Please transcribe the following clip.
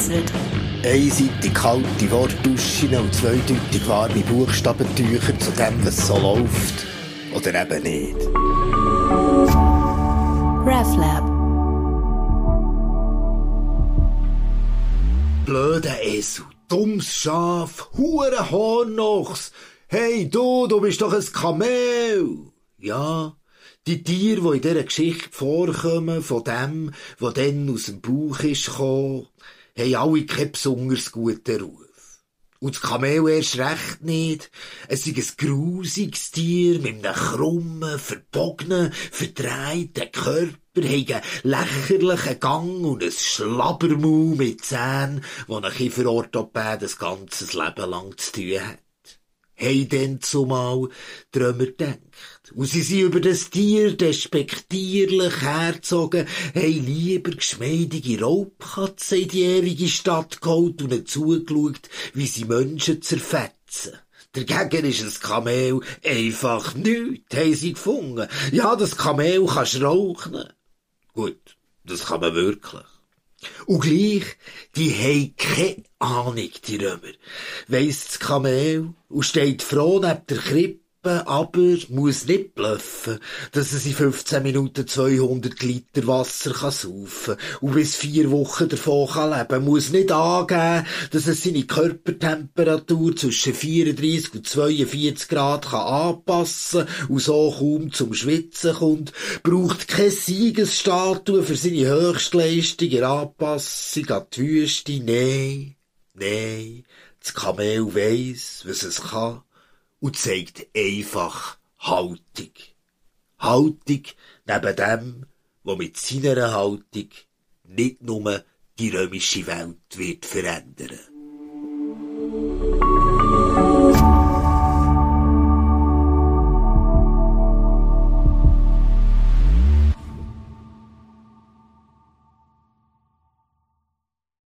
vereinzelt. Einseitig kalte Wortduschen und zweideutig warme Buchstabentücher zu dem, was so läuft. Oder eben nicht. RefLab. Blöder Esel, dummes Schaf, hure Hornochs. Hey, du, du bist doch ein Kamel. Ja, die Tiere, die in dieser Geschichte vorkommen, von dem, der dann aus dem Bauch ist gekommen, haben alle keinen besonders guten Ruf. Und das Kamel erst recht nicht. Es ist ein grusiges Tier mit einem krummen, verbogenen, verdrehten Körper, hat einen lächerlichen Gang und ein Schlabbermaul mit Zähnen, wo ein Kieferorthopäd das ganze Leben lang zu tun hat. Hey denn zumal Trömer denkt. Und sie sind über das Tier despektierlich herzogen, haben lieber geschmeidige Raubkatzen in die ewige Stadt geholt und zugeschaut, wie sie Menschen zerfetzen. Dagegen ist das Kamel einfach nichts, haben sie gefunden. Ja, das Kamel kannst rauchen. Gut, das kann man wirklich. Und gleich, die haben keine Ahnung, die Römer. Weiss das Kamel und steht froh neben der Krippe, aber muss nicht bluffen, dass es in 15 Minuten 200 Liter Wasser kann saufen und bis vier Wochen davon kann leben. Muss nicht angeben, dass es seine Körpertemperatur zwischen 34 und 42 Grad kann anpassen und so kaum zum Schwitzen kommt. Braucht keine Siegesstatue für seine Höchstleistung in Anpassung an die Wüste. Nein, nein, das Kamel weiss, was es kann und zeigt einfach Haltung. Haltung neben dem, wo mit seiner Haltung nicht nur die römische Welt wird verändern.